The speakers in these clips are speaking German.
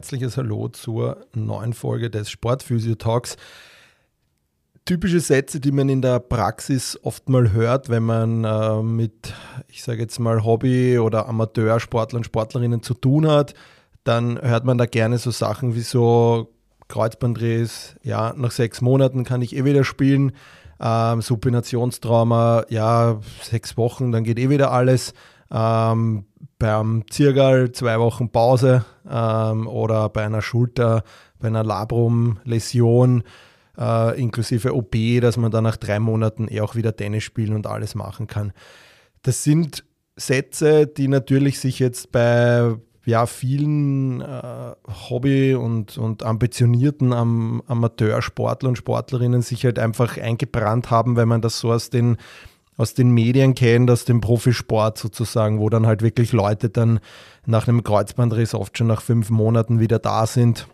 herzliches Hallo zur neuen Folge des Sportphysio Talks typische Sätze, die man in der Praxis oft mal hört, wenn man äh, mit, ich sage jetzt mal, Hobby- oder Amateursportlern, Sportlerinnen zu tun hat, dann hört man da gerne so Sachen wie so Kreuzbandriss, ja, nach sechs Monaten kann ich eh wieder spielen, ähm, Supinationstrauma, ja, sechs Wochen, dann geht eh wieder alles. Ähm, beim Zirgal zwei Wochen Pause ähm, oder bei einer Schulter, bei einer Labrum-Läsion äh, inklusive OP, dass man dann nach drei Monaten eh auch wieder Tennis spielen und alles machen kann. Das sind Sätze, die natürlich sich jetzt bei ja, vielen äh, Hobby- und, und ambitionierten Am Amateursportler und Sportlerinnen sich halt einfach eingebrannt haben, wenn man das so aus den, aus den Medien kennt, aus dem Profisport sozusagen, wo dann halt wirklich Leute dann nach einem Kreuzbandriss oft schon nach fünf Monaten wieder da sind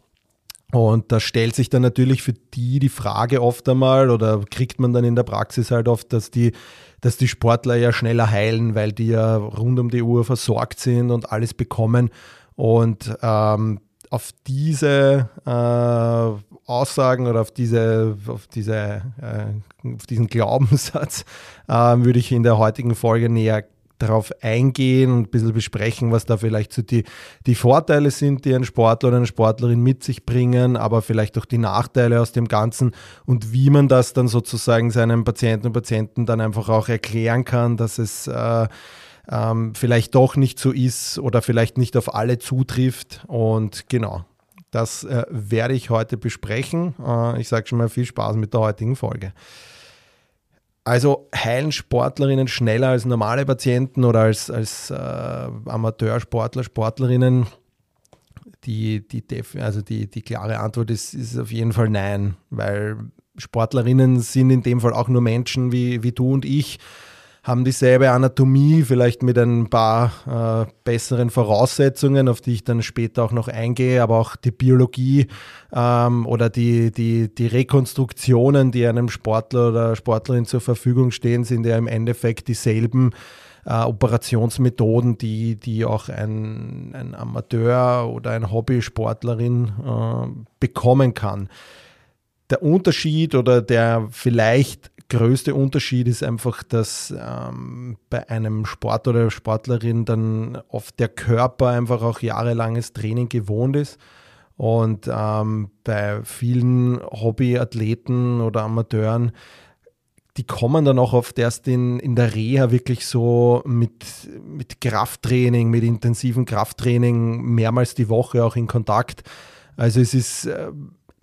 und da stellt sich dann natürlich für die die Frage oft einmal oder kriegt man dann in der Praxis halt oft, dass die, dass die Sportler ja schneller heilen, weil die ja rund um die Uhr versorgt sind und alles bekommen. Und ähm, auf diese äh, Aussagen oder auf diese, auf diese, äh, auf diesen Glaubenssatz äh, würde ich in der heutigen Folge näher darauf eingehen und ein bisschen besprechen, was da vielleicht so die, die Vorteile sind, die ein Sportler oder eine Sportlerin mit sich bringen, aber vielleicht auch die Nachteile aus dem Ganzen und wie man das dann sozusagen seinen Patienten und Patienten dann einfach auch erklären kann, dass es äh, ähm, vielleicht doch nicht so ist oder vielleicht nicht auf alle zutrifft. Und genau, das äh, werde ich heute besprechen. Äh, ich sage schon mal viel Spaß mit der heutigen Folge. Also heilen Sportlerinnen schneller als normale Patienten oder als, als äh, Amateursportler, Sportlerinnen? Die, die, also die, die klare Antwort ist, ist auf jeden Fall nein, weil Sportlerinnen sind in dem Fall auch nur Menschen wie, wie du und ich haben dieselbe Anatomie, vielleicht mit ein paar äh, besseren Voraussetzungen, auf die ich dann später auch noch eingehe, aber auch die Biologie ähm, oder die, die, die Rekonstruktionen, die einem Sportler oder Sportlerin zur Verfügung stehen, sind ja im Endeffekt dieselben äh, Operationsmethoden, die, die auch ein, ein Amateur oder ein Hobbysportlerin äh, bekommen kann. Der Unterschied oder der vielleicht größte Unterschied ist einfach, dass ähm, bei einem Sport oder Sportlerin dann oft der Körper einfach auch jahrelanges Training gewohnt ist. Und ähm, bei vielen Hobbyathleten oder Amateuren, die kommen dann auch oft erst in, in der Reha wirklich so mit, mit Krafttraining, mit intensivem Krafttraining mehrmals die Woche auch in Kontakt. Also es ist äh,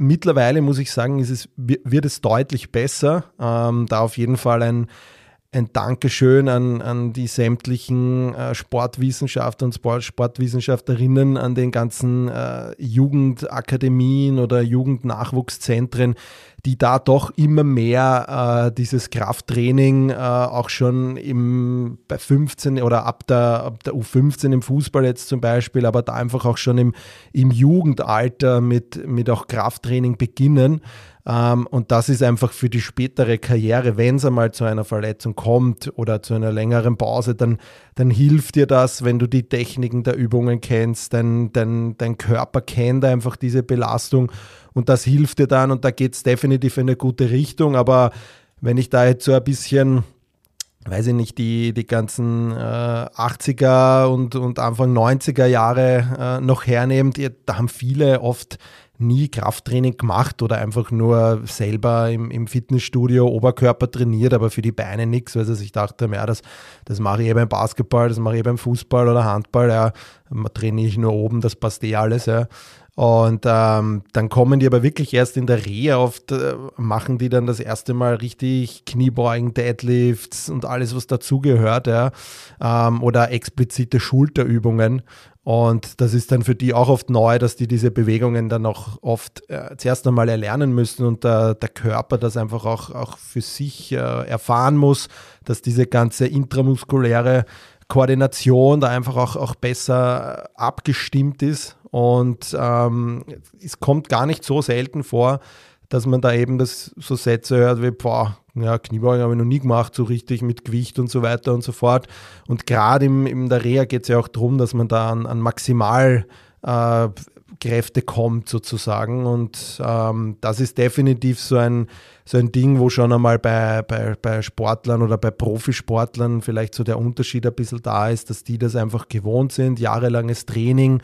mittlerweile muss ich sagen, es, wird es deutlich besser. Ähm, da auf jeden Fall ein, ein Dankeschön an, an die sämtlichen äh, Sportwissenschaftler und Sport, Sportwissenschaftlerinnen, an den ganzen äh, Jugendakademien oder Jugendnachwuchszentren, die da doch immer mehr äh, dieses Krafttraining äh, auch schon im, bei 15 oder ab der, ab der U15 im Fußball jetzt zum Beispiel, aber da einfach auch schon im, im Jugendalter mit, mit auch Krafttraining beginnen. Ähm, und das ist einfach für die spätere Karriere, wenn es einmal zu einer Verletzung kommt oder zu einer längeren Pause, dann, dann hilft dir das, wenn du die Techniken der Übungen kennst, dein, dein, dein Körper kennt einfach diese Belastung und das hilft dir dann und da geht es definitiv in eine gute Richtung. Aber wenn ich da jetzt so ein bisschen weiß ich nicht, die, die ganzen äh, 80er und, und Anfang 90er Jahre äh, noch hernehmt, da haben viele oft nie Krafttraining gemacht oder einfach nur selber im, im Fitnessstudio Oberkörper trainiert, aber für die Beine nichts, weil sie sich dachten, ja, das, das mache ich eh beim Basketball, das mache ich eh beim Fußball oder Handball, ja, trainiere ich nur oben, das passt eh alles, ja. Und ähm, dann kommen die aber wirklich erst in der Rehe oft, äh, machen die dann das erste Mal richtig Kniebeugen, Deadlifts und alles, was dazugehört, ja. Ähm, oder explizite Schulterübungen. Und das ist dann für die auch oft neu, dass die diese Bewegungen dann auch oft äh, zuerst einmal erlernen müssen und der, der Körper das einfach auch, auch für sich äh, erfahren muss, dass diese ganze intramuskuläre Koordination da einfach auch, auch besser abgestimmt ist. Und ähm, es kommt gar nicht so selten vor, dass man da eben das so Sätze hört wie, boah, ja, Kniebeugen habe ich noch nie gemacht, so richtig mit Gewicht und so weiter und so fort. Und gerade in der Reha geht es ja auch darum, dass man da an, an Maximal äh, Kräfte kommt sozusagen. Und ähm, das ist definitiv so ein, so ein Ding, wo schon einmal bei, bei, bei Sportlern oder bei Profisportlern vielleicht so der Unterschied ein bisschen da ist, dass die das einfach gewohnt sind, jahrelanges Training.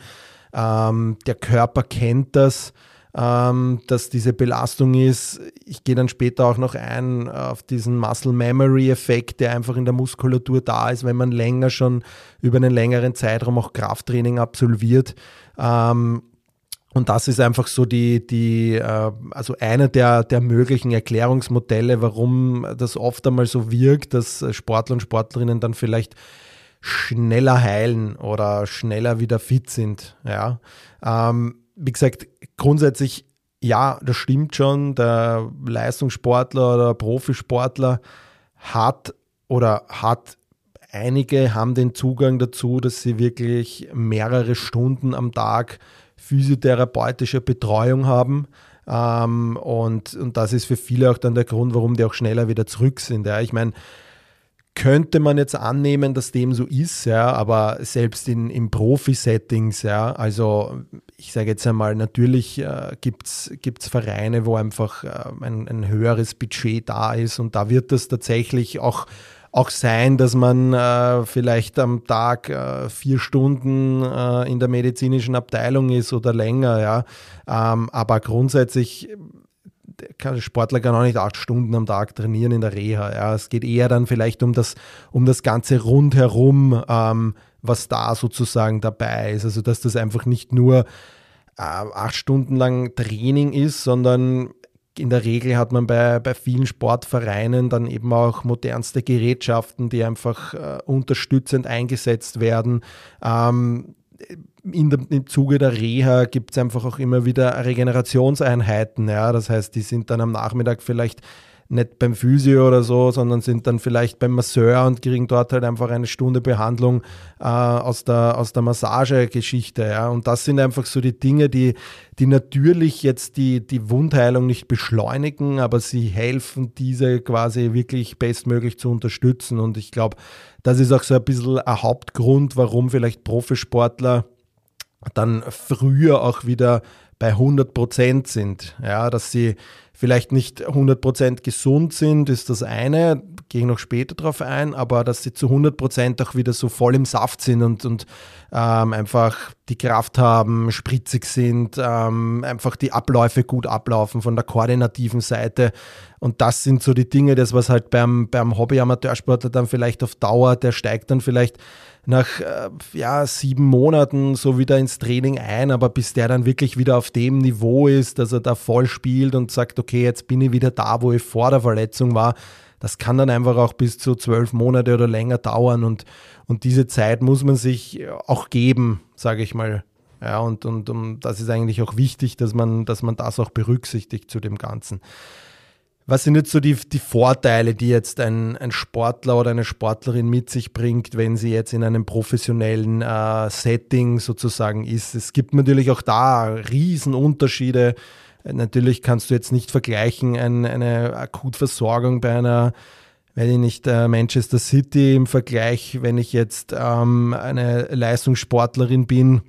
Ähm, der Körper kennt das ähm, dass diese Belastung ist. Ich gehe dann später auch noch ein auf diesen Muscle Memory Effekt, der einfach in der Muskulatur da ist, wenn man länger schon über einen längeren Zeitraum auch Krafttraining absolviert. Ähm, und das ist einfach so die, die äh, also einer der, der möglichen Erklärungsmodelle, warum das oft einmal so wirkt, dass Sportler und Sportlerinnen dann vielleicht schneller heilen oder schneller wieder fit sind. Ja. Ähm, wie gesagt, grundsätzlich, ja, das stimmt schon. Der Leistungssportler oder Profisportler hat oder hat einige haben den Zugang dazu, dass sie wirklich mehrere Stunden am Tag physiotherapeutische Betreuung haben. Ähm, und, und das ist für viele auch dann der Grund, warum die auch schneller wieder zurück sind. Ja. Ich meine, könnte man jetzt annehmen, dass dem so ist, ja, aber selbst in, in Profi-Settings, ja, also ich sage jetzt einmal, natürlich äh, gibt es Vereine, wo einfach äh, ein, ein höheres Budget da ist und da wird das tatsächlich auch auch sein, dass man äh, vielleicht am Tag äh, vier Stunden äh, in der medizinischen Abteilung ist oder länger, ja. Ähm, aber grundsätzlich kann Sportler kann auch nicht acht Stunden am Tag trainieren in der Reha. Ja. Es geht eher dann vielleicht um das, um das Ganze rundherum, ähm, was da sozusagen dabei ist. Also dass das einfach nicht nur äh, acht Stunden lang Training ist, sondern in der Regel hat man bei, bei vielen Sportvereinen dann eben auch modernste Gerätschaften, die einfach äh, unterstützend eingesetzt werden. Ähm, in der, im Zuge der Reha gibt es einfach auch immer wieder Regenerationseinheiten. Ja? Das heißt, die sind dann am Nachmittag vielleicht nicht beim Physio oder so, sondern sind dann vielleicht beim Masseur und kriegen dort halt einfach eine Stunde Behandlung äh, aus der, aus der Massagegeschichte. Ja? Und das sind einfach so die Dinge, die, die natürlich jetzt die, die Wundheilung nicht beschleunigen, aber sie helfen, diese quasi wirklich bestmöglich zu unterstützen. Und ich glaube, das ist auch so ein bisschen ein Hauptgrund, warum vielleicht Profisportler dann früher auch wieder bei 100 Prozent sind. Ja, dass sie vielleicht nicht 100 Prozent gesund sind, ist das eine, gehe ich noch später drauf ein, aber dass sie zu 100 Prozent auch wieder so voll im Saft sind und, und ähm, einfach die Kraft haben, spritzig sind, ähm, einfach die Abläufe gut ablaufen von der koordinativen Seite. Und das sind so die Dinge, das was halt beim, beim Hobby-Amateursportler dann vielleicht auf Dauer, der steigt dann vielleicht nach äh, ja, sieben Monaten so wieder ins Training ein, aber bis der dann wirklich wieder auf dem Niveau ist, dass er da voll spielt und sagt, okay, jetzt bin ich wieder da, wo ich vor der Verletzung war, das kann dann einfach auch bis zu zwölf Monate oder länger dauern und, und diese Zeit muss man sich auch geben, sage ich mal. Ja, und, und, und das ist eigentlich auch wichtig, dass man, dass man das auch berücksichtigt zu dem Ganzen. Was sind jetzt so die, die Vorteile, die jetzt ein, ein Sportler oder eine Sportlerin mit sich bringt, wenn sie jetzt in einem professionellen äh, Setting sozusagen ist? Es gibt natürlich auch da Riesenunterschiede. Natürlich kannst du jetzt nicht vergleichen ein, eine Akutversorgung bei einer, wenn ich nicht äh, Manchester City im Vergleich, wenn ich jetzt ähm, eine Leistungssportlerin bin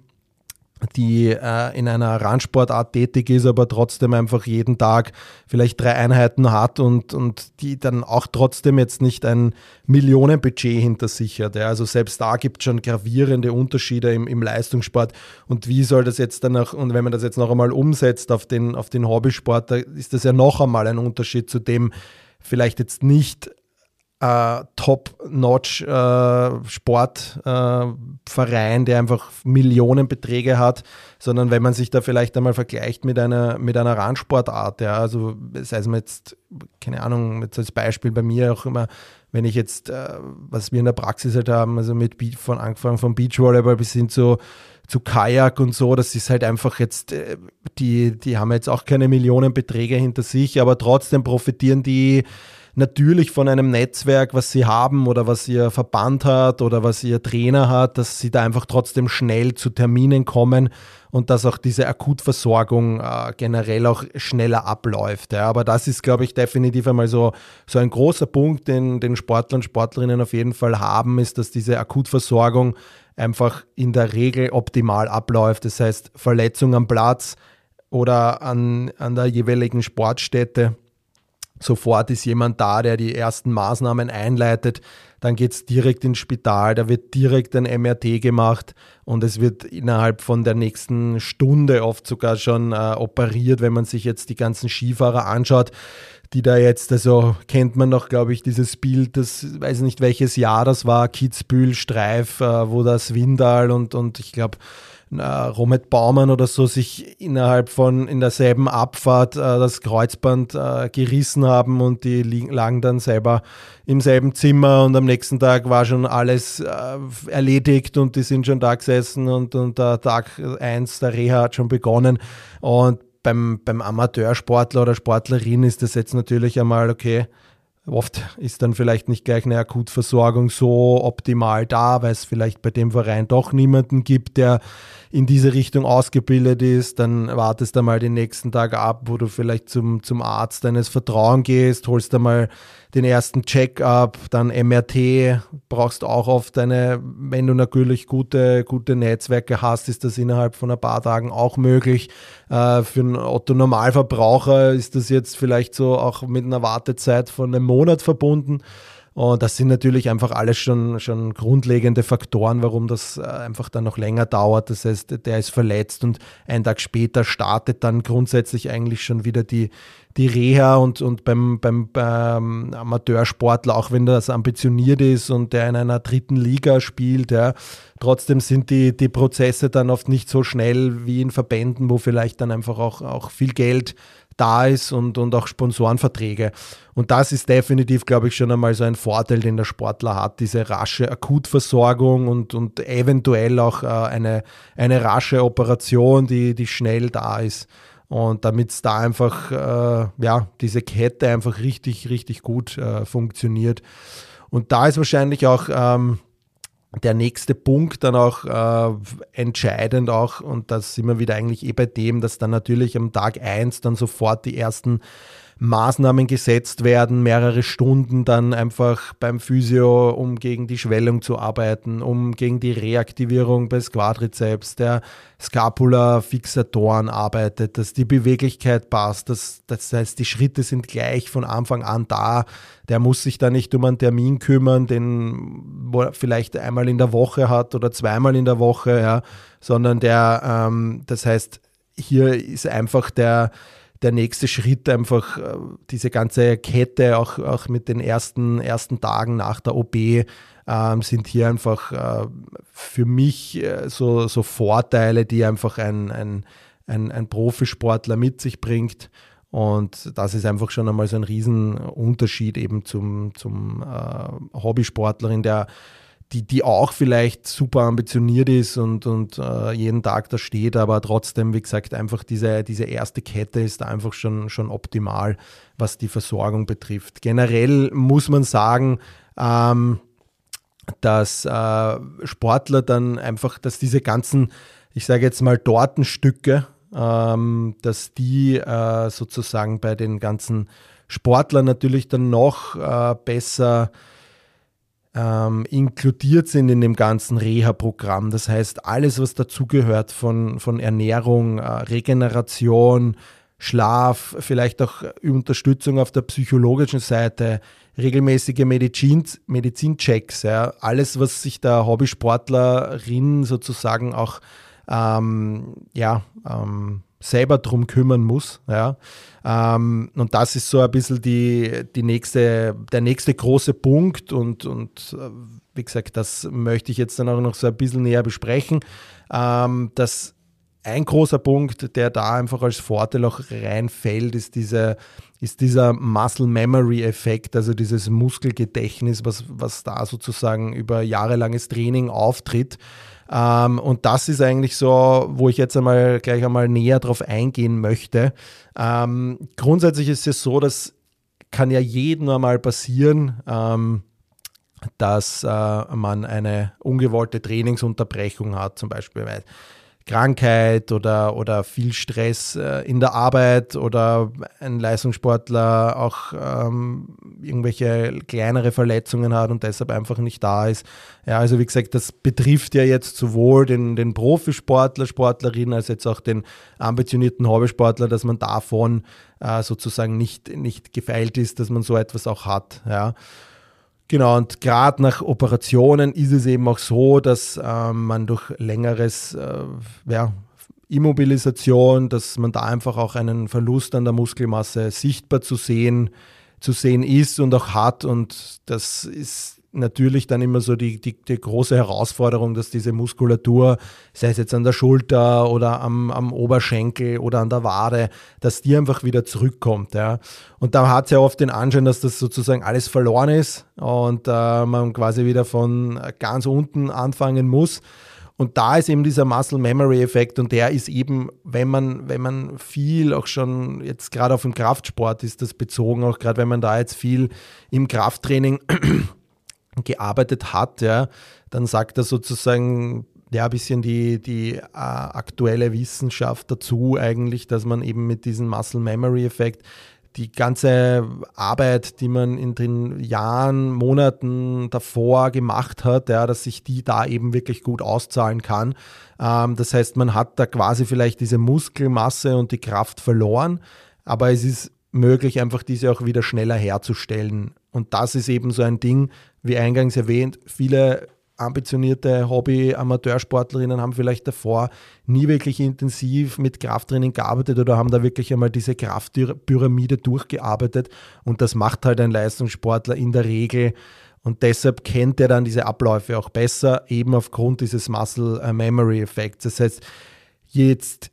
die äh, in einer Randsportart tätig ist, aber trotzdem einfach jeden Tag vielleicht drei Einheiten hat und, und die dann auch trotzdem jetzt nicht ein Millionenbudget hinter sich hat. Ja. Also selbst da gibt es schon gravierende Unterschiede im, im Leistungssport. Und wie soll das jetzt dann auch, und wenn man das jetzt noch einmal umsetzt auf den, auf den Hobbysport, da ist das ja noch einmal ein Unterschied zu dem, vielleicht jetzt nicht äh, Top-Notch-Sportverein, äh, der einfach Millionenbeträge hat, sondern wenn man sich da vielleicht einmal vergleicht mit einer, mit einer Randsportart, ja, also sei es jetzt, keine Ahnung, jetzt als Beispiel bei mir auch immer, wenn ich jetzt, äh, was wir in der Praxis halt haben, also mit von angefangen vom Beachvolleyball bis hin zu zu Kajak und so, das ist halt einfach jetzt, äh, die, die haben jetzt auch keine Millionenbeträge hinter sich, aber trotzdem profitieren die natürlich von einem Netzwerk, was sie haben oder was ihr Verband hat oder was ihr Trainer hat, dass sie da einfach trotzdem schnell zu Terminen kommen und dass auch diese Akutversorgung äh, generell auch schneller abläuft. Ja. Aber das ist, glaube ich, definitiv einmal so, so ein großer Punkt, den, den Sportler und Sportlerinnen auf jeden Fall haben, ist, dass diese Akutversorgung einfach in der Regel optimal abläuft. Das heißt, Verletzung am Platz oder an, an der jeweiligen Sportstätte Sofort ist jemand da, der die ersten Maßnahmen einleitet. Dann geht es direkt ins Spital, da wird direkt ein MRT gemacht und es wird innerhalb von der nächsten Stunde oft sogar schon äh, operiert, wenn man sich jetzt die ganzen Skifahrer anschaut, die da jetzt, also kennt man noch, glaube ich, dieses Bild, das weiß nicht welches Jahr das war, Kitzbühel, Streif, äh, wo das Windal und, und ich glaube, äh, Romet Baumann oder so sich innerhalb von in derselben Abfahrt äh, das Kreuzband äh, gerissen haben und die lagen dann selber im selben Zimmer und am nächsten Tag war schon alles äh, erledigt und die sind schon da gesessen und, und der Tag 1 der Reha hat schon begonnen. Und beim, beim Amateursportler oder Sportlerin ist das jetzt natürlich einmal okay, Oft ist dann vielleicht nicht gleich eine Akutversorgung so optimal da, weil es vielleicht bei dem Verein doch niemanden gibt, der in diese Richtung ausgebildet ist. Dann wartest du mal den nächsten Tag ab, wo du vielleicht zum, zum Arzt deines Vertrauens gehst, holst da mal den ersten Check-up, dann MRT, brauchst auch oft eine, wenn du natürlich gute, gute Netzwerke hast, ist das innerhalb von ein paar Tagen auch möglich. Äh, für einen Otto-Normalverbraucher ist das jetzt vielleicht so auch mit einer Wartezeit von einem Monat verbunden. Und das sind natürlich einfach alles schon, schon grundlegende Faktoren, warum das äh, einfach dann noch länger dauert. Das heißt, der ist verletzt und einen Tag später startet dann grundsätzlich eigentlich schon wieder die, die Reha und, und beim, beim, beim Amateursportler, auch wenn das ambitioniert ist und der in einer dritten Liga spielt, ja, trotzdem sind die, die Prozesse dann oft nicht so schnell wie in Verbänden, wo vielleicht dann einfach auch, auch viel Geld da ist und, und auch Sponsorenverträge. Und das ist definitiv, glaube ich, schon einmal so ein Vorteil, den der Sportler hat, diese rasche Akutversorgung und, und eventuell auch äh, eine, eine rasche Operation, die, die schnell da ist. Und damit es da einfach, äh, ja, diese Kette einfach richtig, richtig gut äh, funktioniert. Und da ist wahrscheinlich auch ähm, der nächste Punkt dann auch äh, entscheidend auch, und das sind wir wieder eigentlich eh bei dem, dass dann natürlich am Tag eins dann sofort die ersten Maßnahmen gesetzt werden, mehrere Stunden dann einfach beim Physio, um gegen die Schwellung zu arbeiten, um gegen die Reaktivierung des Quadrizeps, der Scapula-Fixatoren arbeitet, dass die Beweglichkeit passt, dass, das heißt, die Schritte sind gleich von Anfang an da. Der muss sich da nicht um einen Termin kümmern, den er vielleicht einmal in der Woche hat oder zweimal in der Woche, ja, sondern der, ähm, das heißt, hier ist einfach der, der nächste Schritt einfach äh, diese ganze Kette, auch, auch mit den ersten, ersten Tagen nach der OP, ähm, sind hier einfach äh, für mich äh, so, so Vorteile, die einfach ein, ein, ein, ein Profisportler mit sich bringt. Und das ist einfach schon einmal so ein Riesenunterschied eben zum, zum äh, Hobbysportlerin, der die, die auch vielleicht super ambitioniert ist und, und äh, jeden Tag da steht, aber trotzdem, wie gesagt, einfach diese, diese erste Kette ist einfach schon, schon optimal, was die Versorgung betrifft. Generell muss man sagen, ähm, dass äh, Sportler dann einfach, dass diese ganzen, ich sage jetzt mal, Tortenstücke, ähm, dass die äh, sozusagen bei den ganzen Sportlern natürlich dann noch äh, besser ähm, inkludiert sind in dem ganzen Reha-Programm. Das heißt, alles, was dazugehört von, von Ernährung, äh, Regeneration, Schlaf, vielleicht auch Unterstützung auf der psychologischen Seite, regelmäßige Medizin, Medizinchecks, ja, alles, was sich der Hobbysportlerin sozusagen auch ähm, ja, ähm, selber drum kümmern muss. Ja. Ähm, und das ist so ein bisschen die, die nächste, der nächste große Punkt und, und äh, wie gesagt, das möchte ich jetzt dann auch noch so ein bisschen näher besprechen. Ähm, dass ein großer Punkt, der da einfach als Vorteil auch reinfällt, ist, diese, ist dieser Muscle Memory Effekt, also dieses Muskelgedächtnis, was, was da sozusagen über jahrelanges Training auftritt. Ähm, und das ist eigentlich so, wo ich jetzt einmal gleich einmal näher drauf eingehen möchte. Ähm, grundsätzlich ist es so, das kann ja jedem einmal passieren, ähm, dass äh, man eine ungewollte Trainingsunterbrechung hat, zum Beispiel Krankheit oder, oder viel Stress äh, in der Arbeit oder ein Leistungssportler auch ähm, irgendwelche kleinere Verletzungen hat und deshalb einfach nicht da ist. Ja, also wie gesagt, das betrifft ja jetzt sowohl den, den Profisportler, Sportlerin, als jetzt auch den ambitionierten Hobbysportler, dass man davon äh, sozusagen nicht, nicht gefeilt ist, dass man so etwas auch hat. Ja. Genau, und gerade nach Operationen ist es eben auch so, dass äh, man durch längeres äh, ja, Immobilisation, dass man da einfach auch einen Verlust an der Muskelmasse sichtbar zu sehen, zu sehen ist und auch hat. Und das ist natürlich dann immer so die, die, die, große Herausforderung, dass diese Muskulatur, sei es jetzt an der Schulter oder am, am Oberschenkel oder an der Wade, dass die einfach wieder zurückkommt. Ja. Und da hat es ja oft den Anschein, dass das sozusagen alles verloren ist und äh, man quasi wieder von ganz unten anfangen muss. Und da ist eben dieser Muscle Memory Effekt und der ist eben, wenn man, wenn man viel auch schon jetzt gerade auf dem Kraftsport ist das bezogen, auch gerade wenn man da jetzt viel im Krafttraining gearbeitet hat, ja, dann sagt er sozusagen ja, ein bisschen die, die äh, aktuelle Wissenschaft dazu eigentlich, dass man eben mit diesem Muscle Memory Effekt die ganze Arbeit, die man in den Jahren, Monaten davor gemacht hat, ja, dass sich die da eben wirklich gut auszahlen kann. Ähm, das heißt, man hat da quasi vielleicht diese Muskelmasse und die Kraft verloren, aber es ist möglich, einfach diese auch wieder schneller herzustellen. Und das ist eben so ein Ding, wie eingangs erwähnt, viele ambitionierte Hobby-Amateursportlerinnen haben vielleicht davor nie wirklich intensiv mit Krafttraining gearbeitet oder haben da wirklich einmal diese Kraftpyramide durchgearbeitet. Und das macht halt ein Leistungssportler in der Regel. Und deshalb kennt er dann diese Abläufe auch besser, eben aufgrund dieses Muscle Memory Effekts. Das heißt, jetzt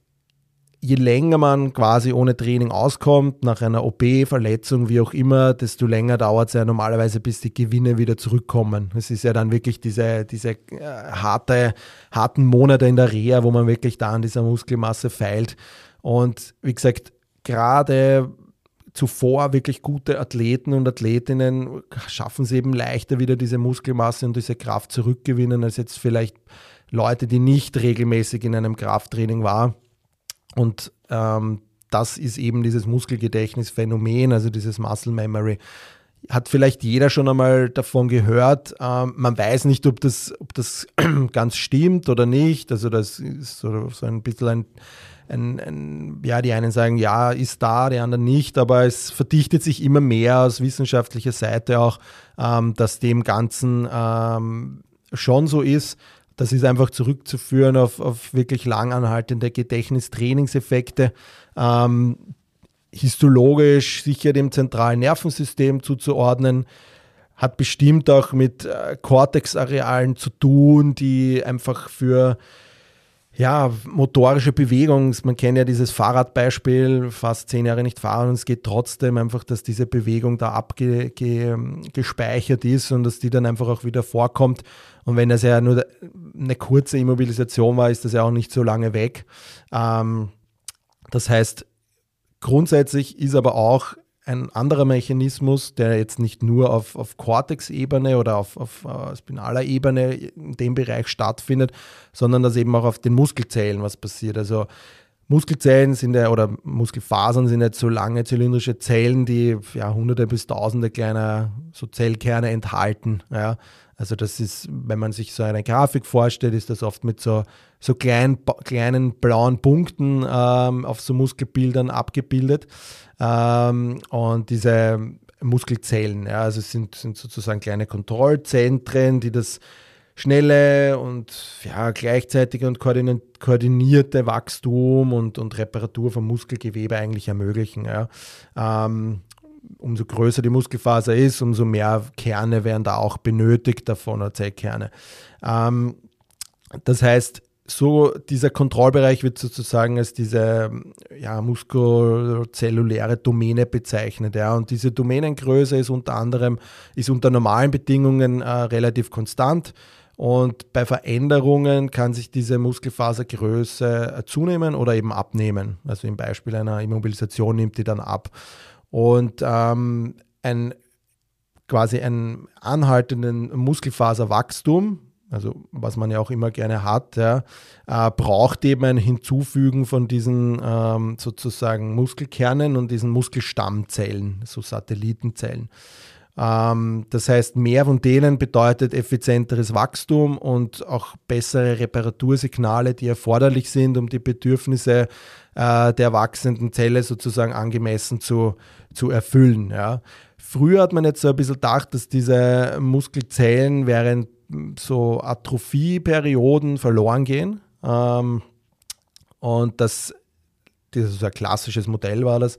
je länger man quasi ohne Training auskommt, nach einer OP, Verletzung, wie auch immer, desto länger dauert es ja normalerweise, bis die Gewinne wieder zurückkommen. Es ist ja dann wirklich diese, diese äh, harte, harten Monate in der Reha, wo man wirklich da an dieser Muskelmasse feilt. Und wie gesagt, gerade zuvor wirklich gute Athleten und Athletinnen schaffen es eben leichter wieder diese Muskelmasse und diese Kraft zurückgewinnen, als jetzt vielleicht Leute, die nicht regelmäßig in einem Krafttraining waren. Und ähm, das ist eben dieses Muskelgedächtnisphänomen, also dieses Muscle Memory. Hat vielleicht jeder schon einmal davon gehört. Ähm, man weiß nicht, ob das, ob das ganz stimmt oder nicht. Also das ist so, so ein bisschen ein, ein, ein, ja, die einen sagen, ja, ist da, die anderen nicht, aber es verdichtet sich immer mehr aus wissenschaftlicher Seite auch, ähm, dass dem Ganzen ähm, schon so ist. Das ist einfach zurückzuführen auf, auf wirklich langanhaltende Gedächtnistrainingseffekte. Ähm, histologisch sicher dem zentralen Nervensystem zuzuordnen. Hat bestimmt auch mit äh, Cortex-Arealen zu tun, die einfach für ja, motorische Bewegung, man kennt ja dieses Fahrradbeispiel, fast zehn Jahre nicht fahren und es geht trotzdem einfach, dass diese Bewegung da abgespeichert ist und dass die dann einfach auch wieder vorkommt. Und wenn das ja nur eine kurze Immobilisation war, ist das ja auch nicht so lange weg. Ähm, das heißt, grundsätzlich ist aber auch ein anderer Mechanismus, der jetzt nicht nur auf, auf Cortex-Ebene oder auf, auf uh, spinaler Ebene in dem Bereich stattfindet, sondern dass eben auch auf den Muskelzellen was passiert. Also Muskelzellen sind ja, oder Muskelfasern sind jetzt so lange zylindrische Zellen, die ja, hunderte bis tausende kleiner so Zellkerne enthalten. Ja. Also das ist, wenn man sich so eine Grafik vorstellt, ist das oft mit so, so kleinen, kleinen blauen Punkten ähm, auf so Muskelbildern abgebildet. Ähm, und diese Muskelzellen, ja, also sind, sind sozusagen kleine Kontrollzentren, die das schnelle und ja, gleichzeitige und koordinierte Wachstum und, und Reparatur von Muskelgewebe eigentlich ermöglichen. Ja. Ähm, umso größer die Muskelfaser ist, umso mehr Kerne werden da auch benötigt davon, oder Zellkerne. Ähm, das heißt, so dieser Kontrollbereich wird sozusagen als diese ja, muskulozelluläre Domäne bezeichnet. Ja. Und diese Domänengröße ist unter anderem ist unter normalen Bedingungen äh, relativ konstant. Und bei Veränderungen kann sich diese Muskelfasergröße äh, zunehmen oder eben abnehmen. Also im Beispiel einer Immobilisation nimmt die dann ab. Und ähm, ein quasi ein anhaltenden Muskelfaserwachstum, also was man ja auch immer gerne hat, ja, äh, braucht eben ein Hinzufügen von diesen ähm, sozusagen Muskelkernen und diesen Muskelstammzellen, so Satellitenzellen. Ähm, das heißt, mehr von denen bedeutet effizienteres Wachstum und auch bessere Reparatursignale, die erforderlich sind, um die Bedürfnisse äh, der wachsenden Zelle sozusagen angemessen zu, zu erfüllen. Ja. Früher hat man jetzt so ein bisschen gedacht, dass diese Muskelzellen während so Atrophieperioden verloren gehen. Ähm, und das, das ist ein klassisches Modell war das.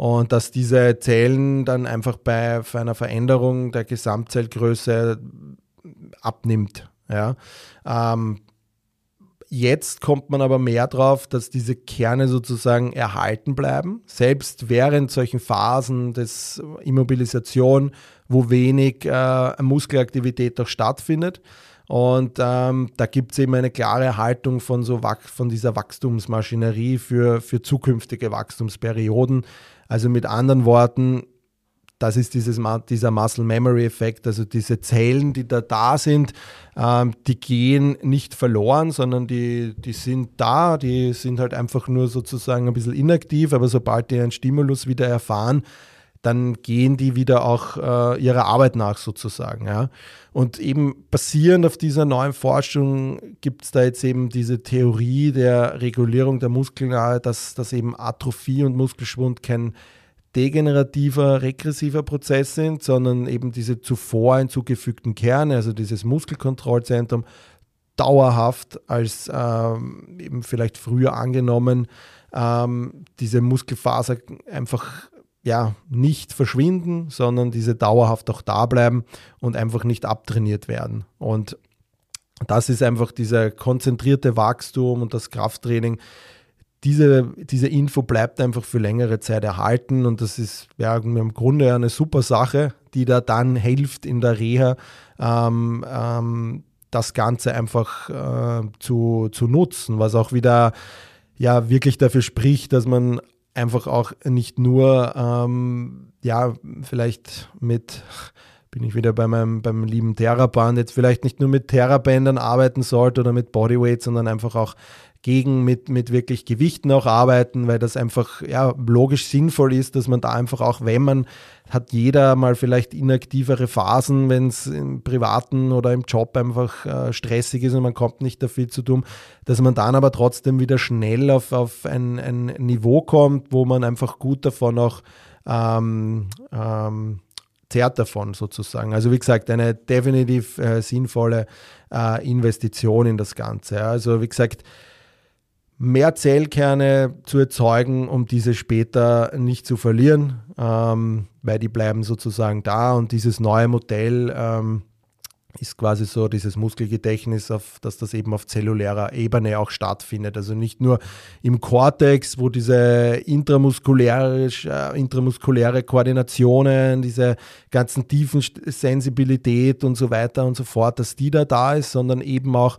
Und dass diese Zellen dann einfach bei einer Veränderung der Gesamtzellgröße abnimmt. Ja. Ähm, Jetzt kommt man aber mehr drauf, dass diese Kerne sozusagen erhalten bleiben, selbst während solchen Phasen des Immobilisation, wo wenig äh, Muskelaktivität auch stattfindet. Und ähm, da gibt es eben eine klare Haltung von, so von dieser Wachstumsmaschinerie für, für zukünftige Wachstumsperioden. Also mit anderen Worten, das ist dieses, dieser Muscle Memory Effekt, also diese Zellen, die da da sind, ähm, die gehen nicht verloren, sondern die, die sind da, die sind halt einfach nur sozusagen ein bisschen inaktiv, aber sobald die einen Stimulus wieder erfahren, dann gehen die wieder auch äh, ihrer Arbeit nach sozusagen. Ja. Und eben basierend auf dieser neuen Forschung gibt es da jetzt eben diese Theorie der Regulierung der Muskeln, dass, dass eben Atrophie und Muskelschwund kein degenerativer, regressiver Prozess sind, sondern eben diese zuvor hinzugefügten Kerne, also dieses Muskelkontrollzentrum, dauerhaft als ähm, eben vielleicht früher angenommen, ähm, diese Muskelfaser einfach ja nicht verschwinden, sondern diese dauerhaft auch da bleiben und einfach nicht abtrainiert werden. Und das ist einfach dieser konzentrierte Wachstum und das Krafttraining, diese, diese Info bleibt einfach für längere Zeit erhalten und das ist ja im Grunde eine super Sache, die da dann hilft in der Reha, ähm, ähm, das Ganze einfach äh, zu, zu nutzen, was auch wieder ja wirklich dafür spricht, dass man einfach auch nicht nur ähm, ja vielleicht mit bin ich wieder bei meinem beim lieben Theraband jetzt vielleicht nicht nur mit Therabändern arbeiten sollte oder mit Bodyweight, sondern einfach auch gegen mit, mit wirklich Gewichten auch arbeiten, weil das einfach ja, logisch sinnvoll ist, dass man da einfach auch, wenn man hat jeder mal vielleicht inaktivere Phasen, wenn es im privaten oder im Job einfach äh, stressig ist und man kommt nicht da viel zu tun, dass man dann aber trotzdem wieder schnell auf, auf ein, ein Niveau kommt, wo man einfach gut davon auch ähm, ähm, zehrt davon sozusagen. Also wie gesagt, eine definitiv äh, sinnvolle äh, Investition in das Ganze. Ja. Also wie gesagt, mehr Zellkerne zu erzeugen, um diese später nicht zu verlieren, ähm, weil die bleiben sozusagen da und dieses neue Modell ähm, ist quasi so dieses Muskelgedächtnis, auf, dass das eben auf zellulärer Ebene auch stattfindet. Also nicht nur im Kortex, wo diese intramuskuläre, äh, intramuskuläre Koordinationen, diese ganzen tiefen Sensibilität und so weiter und so fort, dass die da da ist, sondern eben auch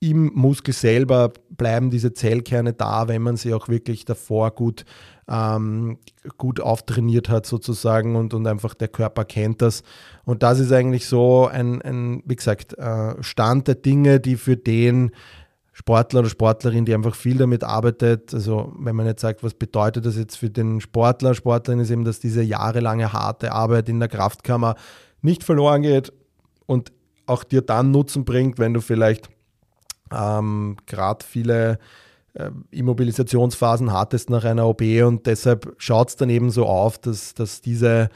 im Muskel selber bleiben diese Zellkerne da, wenn man sie auch wirklich davor gut, ähm, gut auftrainiert hat sozusagen und, und einfach der Körper kennt das. Und das ist eigentlich so ein, ein wie gesagt, äh, Stand der Dinge, die für den Sportler oder Sportlerin, die einfach viel damit arbeitet, also wenn man jetzt sagt, was bedeutet das jetzt für den Sportler, Sportlerin, ist eben, dass diese jahrelange harte Arbeit in der Kraftkammer nicht verloren geht und auch dir dann Nutzen bringt, wenn du vielleicht ähm, gerade viele äh, Immobilisationsphasen hattest nach einer OP und deshalb schaut es dann eben so auf, dass, dass diese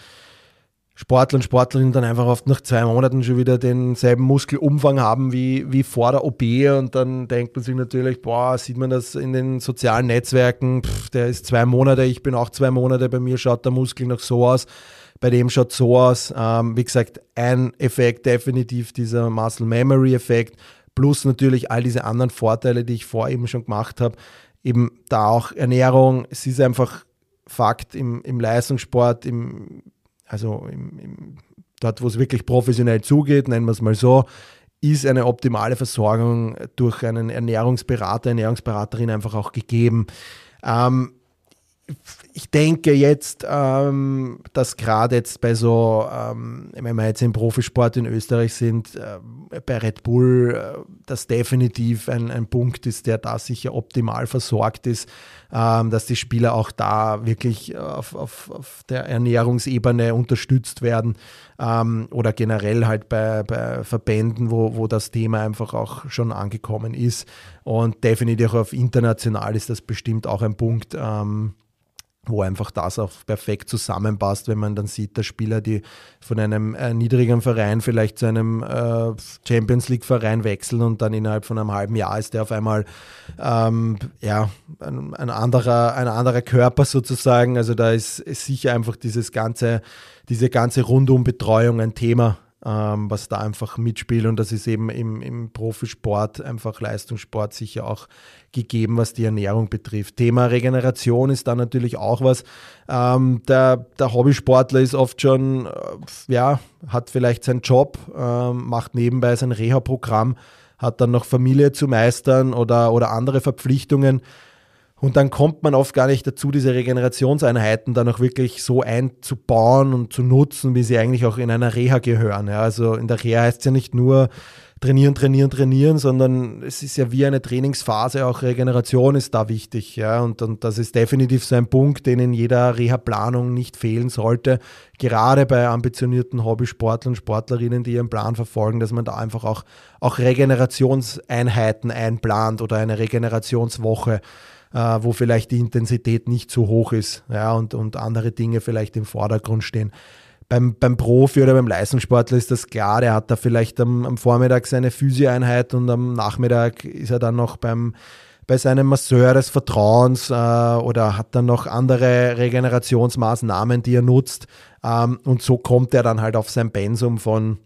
Sportler und Sportlerinnen dann einfach oft nach zwei Monaten schon wieder denselben Muskelumfang haben wie, wie vor der OP und dann denkt man sich natürlich, boah, sieht man das in den sozialen Netzwerken, pff, der ist zwei Monate, ich bin auch zwei Monate, bei mir schaut der Muskel noch so aus, bei dem schaut so aus. Ähm, wie gesagt, ein Effekt definitiv dieser Muscle Memory Effekt, plus natürlich all diese anderen Vorteile, die ich vorher eben schon gemacht habe, eben da auch Ernährung, es ist einfach Fakt im, im Leistungssport, im also im, im, dort, wo es wirklich professionell zugeht, nennen wir es mal so, ist eine optimale Versorgung durch einen Ernährungsberater, Ernährungsberaterin einfach auch gegeben. Ähm, ich denke jetzt, ähm, dass gerade jetzt bei so, ähm, wenn wir jetzt im Profisport in Österreich sind, äh, bei Red Bull, äh, das definitiv ein, ein Punkt ist, der da sicher optimal versorgt ist, ähm, dass die Spieler auch da wirklich auf, auf, auf der Ernährungsebene unterstützt werden ähm, oder generell halt bei, bei Verbänden, wo, wo das Thema einfach auch schon angekommen ist. Und definitiv auch auf international ist das bestimmt auch ein Punkt ähm, wo einfach das auch perfekt zusammenpasst, wenn man dann sieht, dass Spieler, die von einem äh, niedrigen Verein vielleicht zu einem äh, Champions League Verein wechseln und dann innerhalb von einem halben Jahr ist der auf einmal ähm, ja, ein, ein, anderer, ein anderer Körper sozusagen. Also da ist, ist sicher einfach dieses ganze, diese ganze Rundumbetreuung ein Thema, ähm, was da einfach mitspielt. Und das ist eben im, im Profisport, einfach Leistungssport sicher auch gegeben, was die Ernährung betrifft. Thema Regeneration ist da natürlich auch was. Ähm, der, der Hobbysportler ist oft schon, äh, ja, hat vielleicht seinen Job, äh, macht nebenbei sein Reha-Programm, hat dann noch Familie zu meistern oder, oder andere Verpflichtungen. Und dann kommt man oft gar nicht dazu, diese Regenerationseinheiten dann auch wirklich so einzubauen und zu nutzen, wie sie eigentlich auch in einer Reha gehören. Ja, also in der Reha heißt es ja nicht nur trainieren, trainieren, trainieren, sondern es ist ja wie eine Trainingsphase, auch Regeneration ist da wichtig. Ja, und, und das ist definitiv so ein Punkt, den in jeder Reha-Planung nicht fehlen sollte. Gerade bei ambitionierten Hobbysportlern, Sportlerinnen, die ihren Plan verfolgen, dass man da einfach auch, auch Regenerationseinheiten einplant oder eine Regenerationswoche wo vielleicht die Intensität nicht so hoch ist ja, und, und andere Dinge vielleicht im Vordergrund stehen. Beim, beim Profi oder beim Leistungssportler ist das klar, der hat da vielleicht am, am Vormittag seine Physio-Einheit und am Nachmittag ist er dann noch beim, bei seinem Masseur des Vertrauens äh, oder hat dann noch andere Regenerationsmaßnahmen, die er nutzt. Ähm, und so kommt er dann halt auf sein Pensum von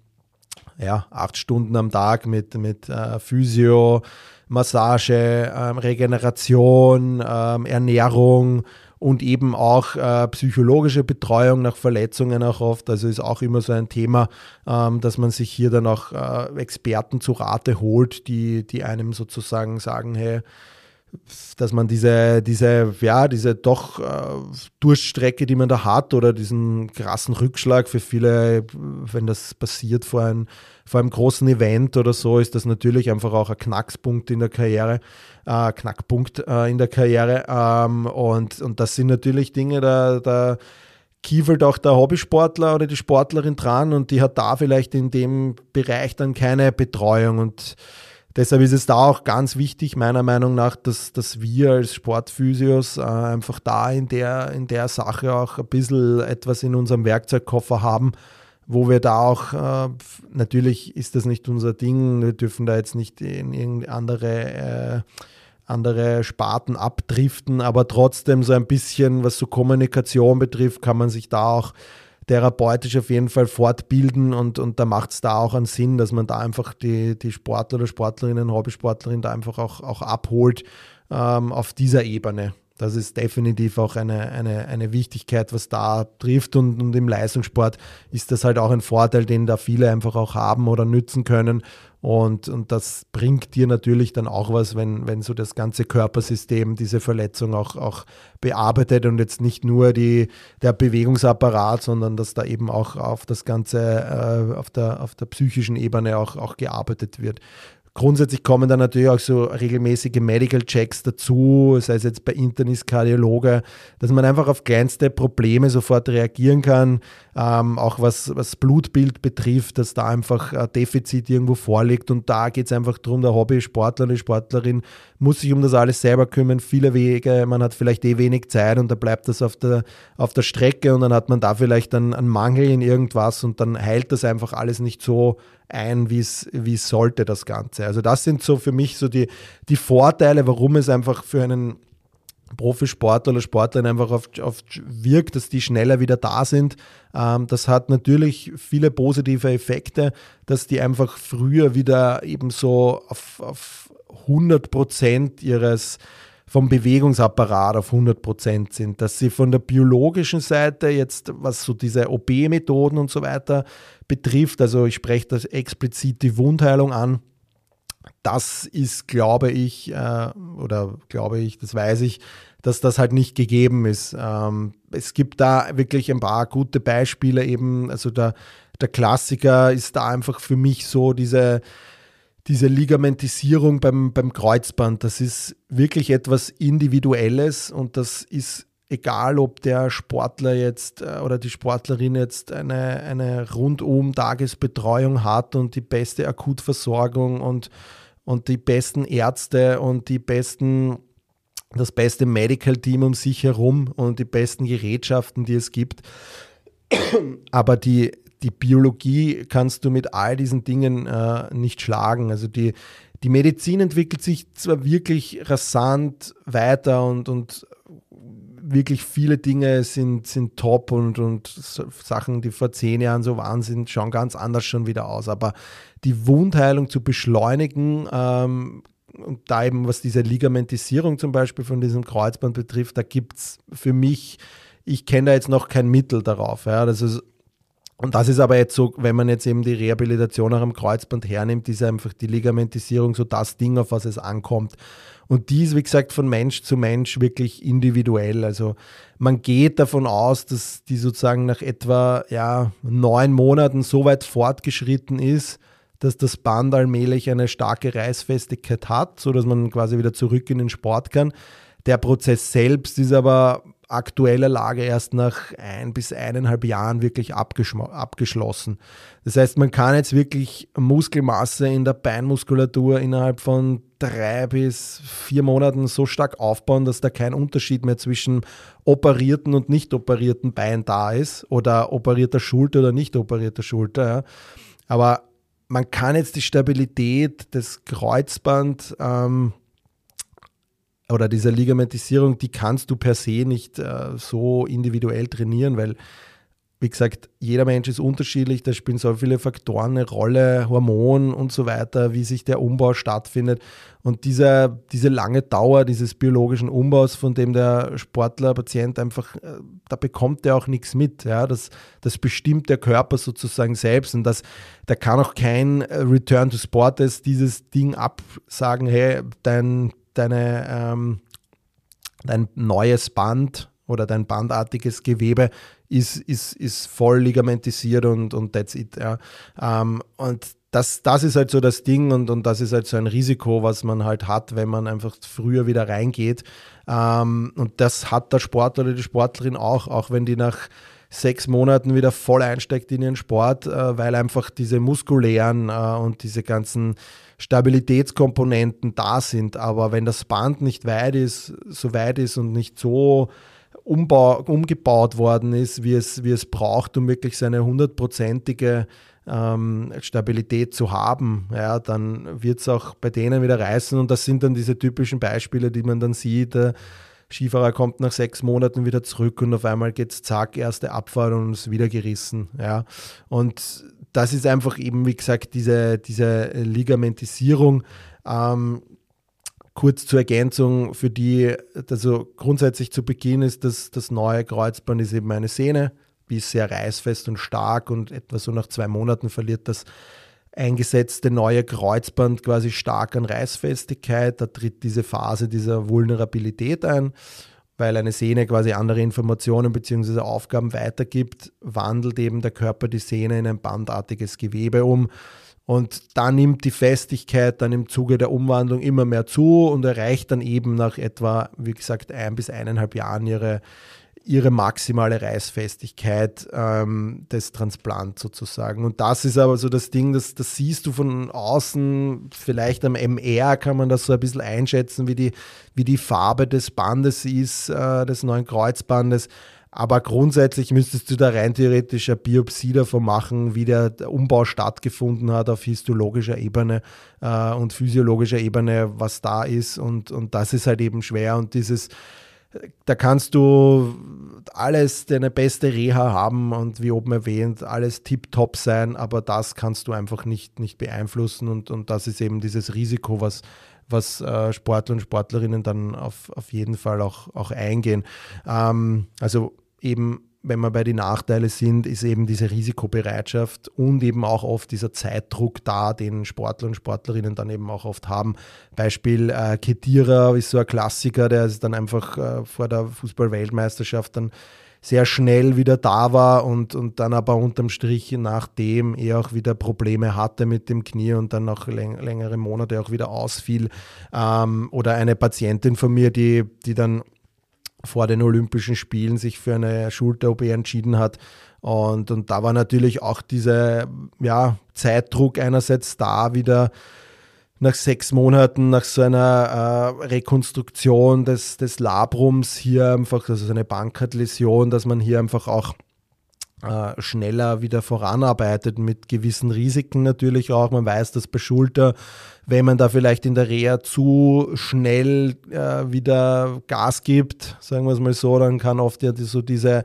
ja, acht Stunden am Tag mit, mit äh, Physio, Massage, ähm, Regeneration, ähm, Ernährung und eben auch äh, psychologische Betreuung nach Verletzungen auch oft. Also ist auch immer so ein Thema, ähm, dass man sich hier dann auch äh, Experten zu Rate holt, die, die einem sozusagen sagen, hey, dass man diese, diese, ja, diese doch äh, Durststrecke, die man da hat, oder diesen krassen Rückschlag für viele, wenn das passiert vor, ein, vor einem großen Event oder so, ist das natürlich einfach auch ein Knackspunkt in der Karriere, äh, Knackpunkt äh, in der Karriere. Ähm, und, und das sind natürlich Dinge, da, da kiefelt auch der Hobbysportler oder die Sportlerin dran und die hat da vielleicht in dem Bereich dann keine Betreuung und Deshalb ist es da auch ganz wichtig, meiner Meinung nach, dass, dass wir als Sportphysios äh, einfach da in der, in der Sache auch ein bisschen etwas in unserem Werkzeugkoffer haben, wo wir da auch, äh, natürlich ist das nicht unser Ding, wir dürfen da jetzt nicht in irgendeine andere, äh, andere Sparten abdriften, aber trotzdem so ein bisschen, was so Kommunikation betrifft, kann man sich da auch therapeutisch auf jeden Fall fortbilden. Und, und da macht es da auch einen Sinn, dass man da einfach die, die Sportler oder Sportlerinnen, Hobbysportlerinnen da einfach auch, auch abholt ähm, auf dieser Ebene. Das ist definitiv auch eine, eine, eine Wichtigkeit, was da trifft. Und, und im Leistungssport ist das halt auch ein Vorteil, den da viele einfach auch haben oder nützen können. Und, und das bringt dir natürlich dann auch was, wenn, wenn so das ganze Körpersystem diese Verletzung auch, auch bearbeitet und jetzt nicht nur die, der Bewegungsapparat, sondern dass da eben auch auf das Ganze, äh, auf, der, auf der psychischen Ebene auch, auch gearbeitet wird grundsätzlich kommen dann natürlich auch so regelmäßige Medical Checks dazu, sei es jetzt bei Internis, Kardiologe, dass man einfach auf kleinste Probleme sofort reagieren kann, ähm, auch was, was Blutbild betrifft, dass da einfach ein Defizit irgendwo vorliegt. Und da geht es einfach darum, der Hobby-Sportler, die Sportlerin muss sich um das alles selber kümmern, viele Wege, man hat vielleicht eh wenig Zeit und da bleibt das auf der, auf der Strecke und dann hat man da vielleicht einen, einen Mangel in irgendwas und dann heilt das einfach alles nicht so ein, wie es sollte, das Ganze. Also das sind so für mich so die, die Vorteile, warum es einfach für einen Profisportler oder Sportlerin einfach oft, oft wirkt, dass die schneller wieder da sind. Ähm, das hat natürlich viele positive Effekte, dass die einfach früher wieder eben so auf, auf 100 Prozent ihres vom Bewegungsapparat auf 100 Prozent sind, dass sie von der biologischen Seite jetzt, was so diese OP-Methoden und so weiter betrifft, also ich spreche das explizit die Wundheilung an, das ist, glaube ich, äh, oder glaube ich, das weiß ich, dass das halt nicht gegeben ist. Ähm, es gibt da wirklich ein paar gute Beispiele eben, also der, der Klassiker ist da einfach für mich so diese, diese Ligamentisierung beim, beim Kreuzband. Das ist wirklich etwas Individuelles und das ist egal ob der Sportler jetzt äh, oder die Sportlerin jetzt eine, eine rundum Tagesbetreuung hat und die beste Akutversorgung und, und die besten Ärzte und die besten, das beste Medical Team um sich herum und die besten Gerätschaften, die es gibt. Aber die, die Biologie kannst du mit all diesen Dingen äh, nicht schlagen. Also die, die Medizin entwickelt sich zwar wirklich rasant weiter und, und wirklich viele Dinge sind, sind top und, und Sachen, die vor zehn Jahren so waren, sind, schauen ganz anders schon wieder aus. Aber die Wundheilung zu beschleunigen, ähm, und da eben, was diese Ligamentisierung zum Beispiel von diesem Kreuzband betrifft, da gibt es für mich, ich kenne da jetzt noch kein Mittel darauf. Ja. Das ist, und das ist aber jetzt so, wenn man jetzt eben die Rehabilitation auch am Kreuzband hernimmt, ist einfach die Ligamentisierung so das Ding, auf was es ankommt. Und die ist, wie gesagt, von Mensch zu Mensch wirklich individuell. Also man geht davon aus, dass die sozusagen nach etwa ja, neun Monaten so weit fortgeschritten ist, dass das Band allmählich eine starke Reißfestigkeit hat, sodass man quasi wieder zurück in den Sport kann. Der Prozess selbst ist aber aktueller Lage erst nach ein bis eineinhalb Jahren wirklich abgeschlossen. Das heißt, man kann jetzt wirklich Muskelmasse in der Beinmuskulatur innerhalb von drei bis vier Monaten so stark aufbauen, dass da kein Unterschied mehr zwischen operierten und nicht operierten Bein da ist oder operierter Schulter oder nicht operierter Schulter. Ja. Aber man kann jetzt die Stabilität des Kreuzband ähm, oder dieser Ligamentisierung, die kannst du per se nicht äh, so individuell trainieren, weil, wie gesagt, jeder Mensch ist unterschiedlich, da spielen so viele Faktoren eine Rolle, Hormon und so weiter, wie sich der Umbau stattfindet. Und diese, diese lange Dauer dieses biologischen Umbaus, von dem der Sportler, Patient einfach, äh, da bekommt er auch nichts mit. Ja? Das, das bestimmt der Körper sozusagen selbst. Und das, da kann auch kein Return to Sport dieses Ding absagen, hey, dein deine, ähm, dein neues Band oder dein bandartiges Gewebe ist, ist, ist voll ligamentisiert und, und that's it. Ja. Ähm, und das, das ist halt so das Ding und, und das ist halt so ein Risiko, was man halt hat, wenn man einfach früher wieder reingeht. Ähm, und das hat der Sportler oder die Sportlerin auch, auch wenn die nach sechs Monaten wieder voll einsteigt in ihren Sport, äh, weil einfach diese muskulären äh, und diese ganzen Stabilitätskomponenten da sind. Aber wenn das Band nicht weit ist, so weit ist und nicht so umbau, umgebaut worden ist, wie es, wie es braucht, um wirklich seine hundertprozentige ähm, Stabilität zu haben, ja, dann wird es auch bei denen wieder reißen. Und das sind dann diese typischen Beispiele, die man dann sieht. Äh, Skifahrer kommt nach sechs Monaten wieder zurück und auf einmal geht es zack, erste Abfahrt und ist wieder gerissen. Ja. Und das ist einfach eben, wie gesagt, diese, diese Ligamentisierung. Ähm, kurz zur Ergänzung für die, also grundsätzlich zu Beginn ist das, das neue Kreuzband ist eben eine Sehne, die ist sehr reißfest und stark und etwa so nach zwei Monaten verliert das eingesetzte neue Kreuzband quasi stark an Reißfestigkeit. Da tritt diese Phase dieser Vulnerabilität ein weil eine Sehne quasi andere Informationen bzw. Aufgaben weitergibt, wandelt eben der Körper die Sehne in ein bandartiges Gewebe um. Und da nimmt die Festigkeit dann im Zuge der Umwandlung immer mehr zu und erreicht dann eben nach etwa, wie gesagt, ein bis eineinhalb Jahren ihre, ihre maximale Reißfestigkeit ähm, des Transplant sozusagen. Und das ist aber so das Ding, das, das siehst du von außen, vielleicht am MR kann man das so ein bisschen einschätzen, wie die, wie die Farbe des Bandes ist, äh, des neuen Kreuzbandes. Aber grundsätzlich müsstest du da rein theoretisch eine Biopsie davon machen, wie der Umbau stattgefunden hat auf histologischer Ebene äh, und physiologischer Ebene, was da ist. Und, und das ist halt eben schwer. Und dieses, da kannst du alles, deine beste Reha haben und wie oben erwähnt, alles tiptop sein, aber das kannst du einfach nicht, nicht beeinflussen. Und, und das ist eben dieses Risiko, was, was äh, Sportler und Sportlerinnen dann auf, auf jeden Fall auch, auch eingehen. Ähm, also eben, wenn wir bei den Nachteilen sind, ist eben diese Risikobereitschaft und eben auch oft dieser Zeitdruck da, den Sportler und Sportlerinnen dann eben auch oft haben. Beispiel äh, Kedira ist so ein Klassiker, der ist dann einfach äh, vor der Fußball-Weltmeisterschaft dann sehr schnell wieder da war und, und dann aber unterm Strich nachdem er auch wieder Probleme hatte mit dem Knie und dann noch läng längere Monate auch wieder ausfiel. Ähm, oder eine Patientin von mir, die, die dann vor den Olympischen Spielen sich für eine Schulter-OP entschieden hat. Und, und da war natürlich auch dieser ja, Zeitdruck einerseits da, wieder nach sechs Monaten, nach so einer äh, Rekonstruktion des, des Labrums hier einfach, also so eine Bankhartläsion, dass man hier einfach auch äh, schneller wieder voranarbeitet mit gewissen Risiken natürlich auch. Man weiß, dass bei Schulter, wenn man da vielleicht in der Reha zu schnell äh, wieder Gas gibt, sagen wir es mal so, dann kann oft ja so diese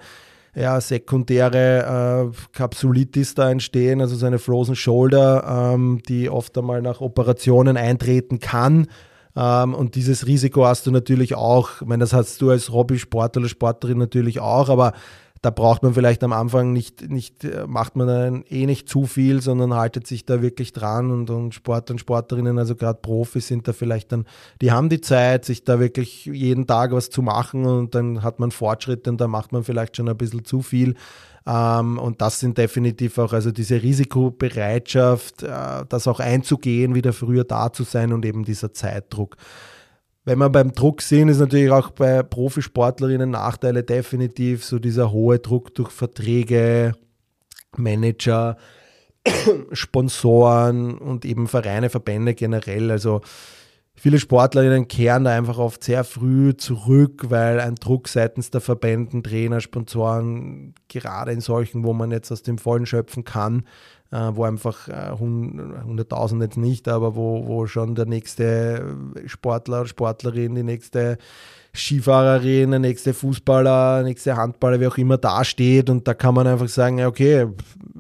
ja, sekundäre äh, Kapsulitis da entstehen, also so eine Frozen Shoulder, ähm, die oft einmal nach Operationen eintreten kann. Ähm, und dieses Risiko hast du natürlich auch. Ich meine, das hast du als Hobbysportler oder Sportlerin natürlich auch, aber da braucht man vielleicht am Anfang nicht, nicht äh, macht man dann eh nicht zu viel, sondern haltet sich da wirklich dran und, und Sportler und Sportlerinnen, also gerade Profis sind da vielleicht dann, die haben die Zeit, sich da wirklich jeden Tag was zu machen und dann hat man Fortschritte und da macht man vielleicht schon ein bisschen zu viel. Ähm, und das sind definitiv auch, also diese Risikobereitschaft, äh, das auch einzugehen, wieder früher da zu sein und eben dieser Zeitdruck. Wenn wir beim Druck sehen, ist natürlich auch bei Profisportlerinnen Nachteile definitiv so dieser hohe Druck durch Verträge, Manager, Sponsoren und eben Vereine, Verbände generell. Also viele Sportlerinnen kehren da einfach oft sehr früh zurück, weil ein Druck seitens der Verbänden, Trainer, Sponsoren, gerade in solchen, wo man jetzt aus dem Vollen schöpfen kann, wo einfach äh, 100.000 jetzt nicht, aber wo, wo schon der nächste Sportler, Sportlerin, die nächste Skifahrerin, der nächste Fußballer, der nächste Handballer, wie auch immer dasteht und da kann man einfach sagen, okay,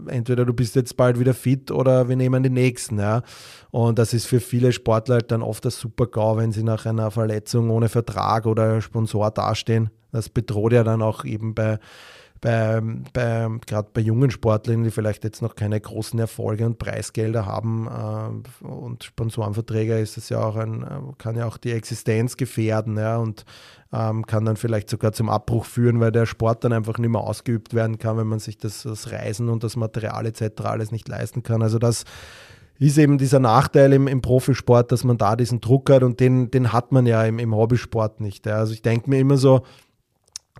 entweder du bist jetzt bald wieder fit oder wir nehmen den nächsten. Ja. Und das ist für viele Sportler halt dann oft das super GAU, wenn sie nach einer Verletzung ohne Vertrag oder Sponsor dastehen. Das bedroht ja dann auch eben bei bei, bei gerade bei jungen Sportlern, die vielleicht jetzt noch keine großen Erfolge und Preisgelder haben äh, und Sponsorenverträge, ist es ja auch ein, äh, kann ja auch die Existenz gefährden, ja, und ähm, kann dann vielleicht sogar zum Abbruch führen, weil der Sport dann einfach nicht mehr ausgeübt werden kann, wenn man sich das, das Reisen und das Material etc. alles nicht leisten kann. Also das ist eben dieser Nachteil im, im Profisport, dass man da diesen Druck hat und den, den hat man ja im, im Hobbysport nicht. Ja. Also ich denke mir immer so,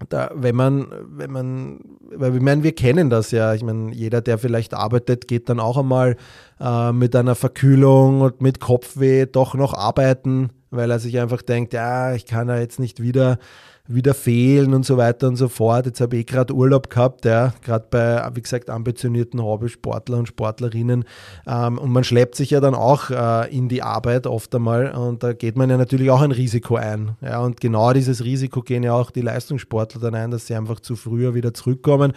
da, wenn man, wenn man, weil ich meine, wir kennen das ja. Ich meine, jeder, der vielleicht arbeitet, geht dann auch einmal äh, mit einer Verkühlung und mit Kopfweh doch noch arbeiten, weil er sich einfach denkt, ja, ich kann ja jetzt nicht wieder wieder fehlen und so weiter und so fort. Jetzt habe ich gerade Urlaub gehabt, ja, gerade bei, wie gesagt, ambitionierten Hobbysportler und Sportlerinnen. Ähm, und man schleppt sich ja dann auch äh, in die Arbeit oft einmal und da geht man ja natürlich auch ein Risiko ein. Ja, und genau dieses Risiko gehen ja auch die Leistungssportler dann ein, dass sie einfach zu früher wieder zurückkommen.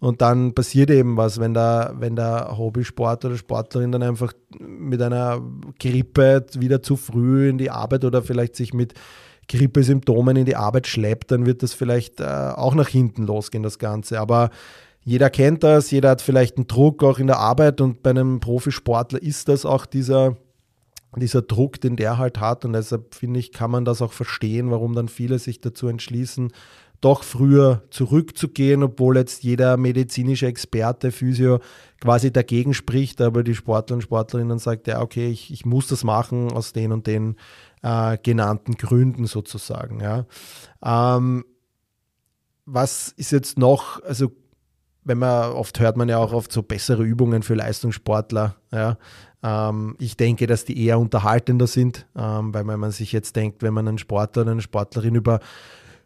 Und dann passiert eben was, wenn der, wenn der Hobbysport oder Sportlerin dann einfach mit einer Grippe wieder zu früh in die Arbeit oder vielleicht sich mit Grippesymptomen in die Arbeit schleppt, dann wird das vielleicht äh, auch nach hinten losgehen, das Ganze. Aber jeder kennt das, jeder hat vielleicht einen Druck auch in der Arbeit und bei einem Profisportler ist das auch dieser, dieser Druck, den der halt hat. Und deshalb finde ich, kann man das auch verstehen, warum dann viele sich dazu entschließen, doch früher zurückzugehen, obwohl jetzt jeder medizinische Experte, Physio quasi dagegen spricht, aber die Sportler und Sportlerinnen sagt, ja, okay, ich, ich muss das machen aus den und den äh, genannten Gründen sozusagen. Ja. Ähm, was ist jetzt noch, also wenn man, oft hört man ja auch oft so bessere Übungen für Leistungssportler, ja. Ähm, ich denke, dass die eher unterhaltender sind, ähm, weil man sich jetzt denkt, wenn man einen Sportler oder eine Sportlerin über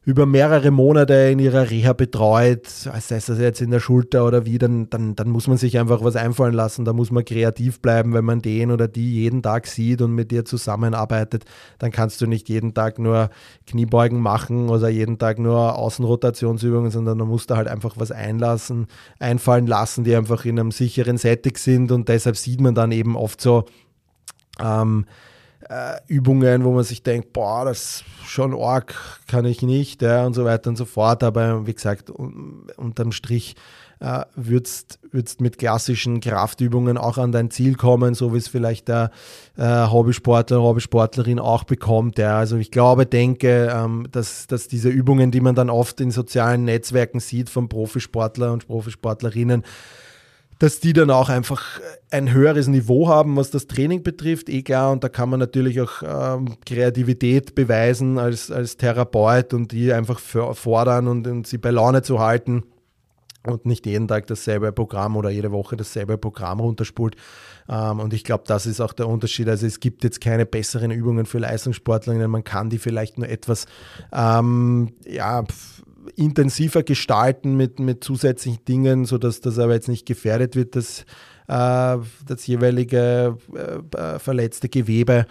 über mehrere Monate in ihrer Reha betreut, sei es das jetzt in der Schulter oder wie, dann, dann, dann muss man sich einfach was einfallen lassen. Da muss man kreativ bleiben, wenn man den oder die jeden Tag sieht und mit dir zusammenarbeitet. Dann kannst du nicht jeden Tag nur Kniebeugen machen oder jeden Tag nur Außenrotationsübungen, sondern da musst du halt einfach was einlassen, einfallen lassen, die einfach in einem sicheren Setting sind und deshalb sieht man dann eben oft so, ähm, äh, Übungen, wo man sich denkt, boah, das ist schon arg, kann ich nicht, ja, und so weiter und so fort. Aber wie gesagt, un unterm Strich äh, würdest würdest mit klassischen Kraftübungen auch an dein Ziel kommen, so wie es vielleicht der äh, Hobbysportler, Hobbysportlerin auch bekommt. Ja. Also ich glaube, denke, ähm, dass, dass diese Übungen, die man dann oft in sozialen Netzwerken sieht von Profisportler und Profisportlerinnen, dass die dann auch einfach ein höheres Niveau haben, was das Training betrifft, eh klar. Und da kann man natürlich auch ähm, Kreativität beweisen als, als Therapeut und die einfach fordern und, und sie bei Laune zu halten und nicht jeden Tag dasselbe Programm oder jede Woche dasselbe Programm runterspult. Ähm, und ich glaube, das ist auch der Unterschied. Also es gibt jetzt keine besseren Übungen für Leistungssportlerinnen. Man kann die vielleicht nur etwas ähm, ja, intensiver gestalten mit, mit zusätzlichen Dingen, sodass das aber jetzt nicht gefährdet wird, das, äh, das jeweilige äh, verletzte Gewebe.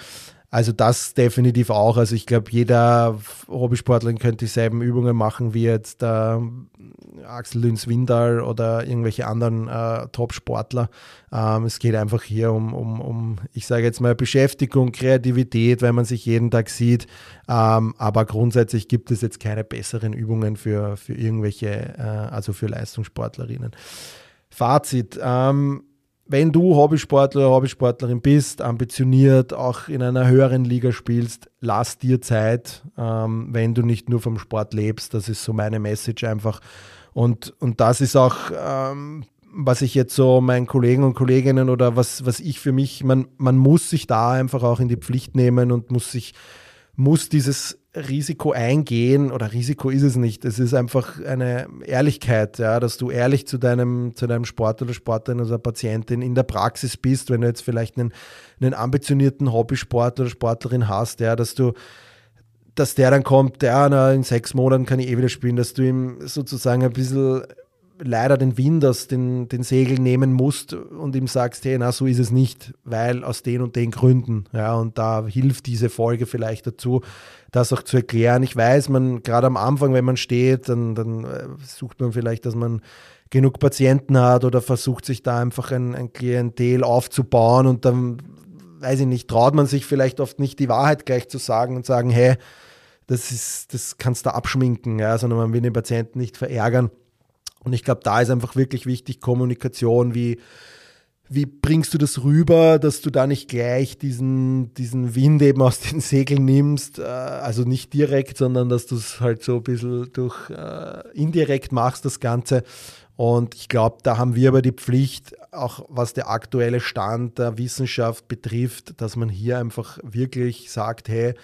Also das definitiv auch. Also ich glaube, jeder Hobbysportler könnte dieselben Übungen machen wie jetzt äh, Axel Lünz Windal oder irgendwelche anderen äh, Top-Sportler. Ähm, es geht einfach hier um, um, um ich sage jetzt mal, Beschäftigung, Kreativität, weil man sich jeden Tag sieht. Ähm, aber grundsätzlich gibt es jetzt keine besseren Übungen für, für irgendwelche, äh, also für Leistungssportlerinnen. Fazit. Ähm, wenn du Hobbysportler oder Hobbysportlerin bist, ambitioniert, auch in einer höheren Liga spielst, lass dir Zeit, ähm, wenn du nicht nur vom Sport lebst. Das ist so meine Message einfach. Und, und das ist auch, ähm, was ich jetzt so meinen Kollegen und Kolleginnen oder was, was ich für mich, man, man muss sich da einfach auch in die Pflicht nehmen und muss sich, muss dieses Risiko eingehen oder Risiko ist es nicht. Es ist einfach eine Ehrlichkeit, ja, dass du ehrlich zu deinem, zu deinem Sport oder Sportlerin oder Patientin in der Praxis bist, wenn du jetzt vielleicht einen, einen ambitionierten Hobbysport oder Sportlerin hast, ja, dass du dass der dann kommt, ja, na, in sechs Monaten kann ich eh wieder spielen, dass du ihm sozusagen ein bisschen leider den Wind aus den, den Segeln nehmen musst und ihm sagst, hey, na, so ist es nicht, weil aus den und den Gründen. Ja, und da hilft diese Folge vielleicht dazu, das auch zu erklären. Ich weiß, man, gerade am Anfang, wenn man steht, dann, dann äh, sucht man vielleicht, dass man genug Patienten hat oder versucht sich da einfach ein, ein Klientel aufzubauen und dann, weiß ich nicht, traut man sich vielleicht oft nicht die Wahrheit gleich zu sagen und sagen, hey, das ist, das kannst du abschminken, ja, sondern man will den Patienten nicht verärgern. Und ich glaube, da ist einfach wirklich wichtig Kommunikation, wie, wie bringst du das rüber, dass du da nicht gleich diesen, diesen Wind eben aus den Segeln nimmst, äh, also nicht direkt, sondern dass du es halt so ein bisschen durch äh, indirekt machst, das Ganze. Und ich glaube, da haben wir aber die Pflicht, auch was der aktuelle Stand der Wissenschaft betrifft, dass man hier einfach wirklich sagt, hey,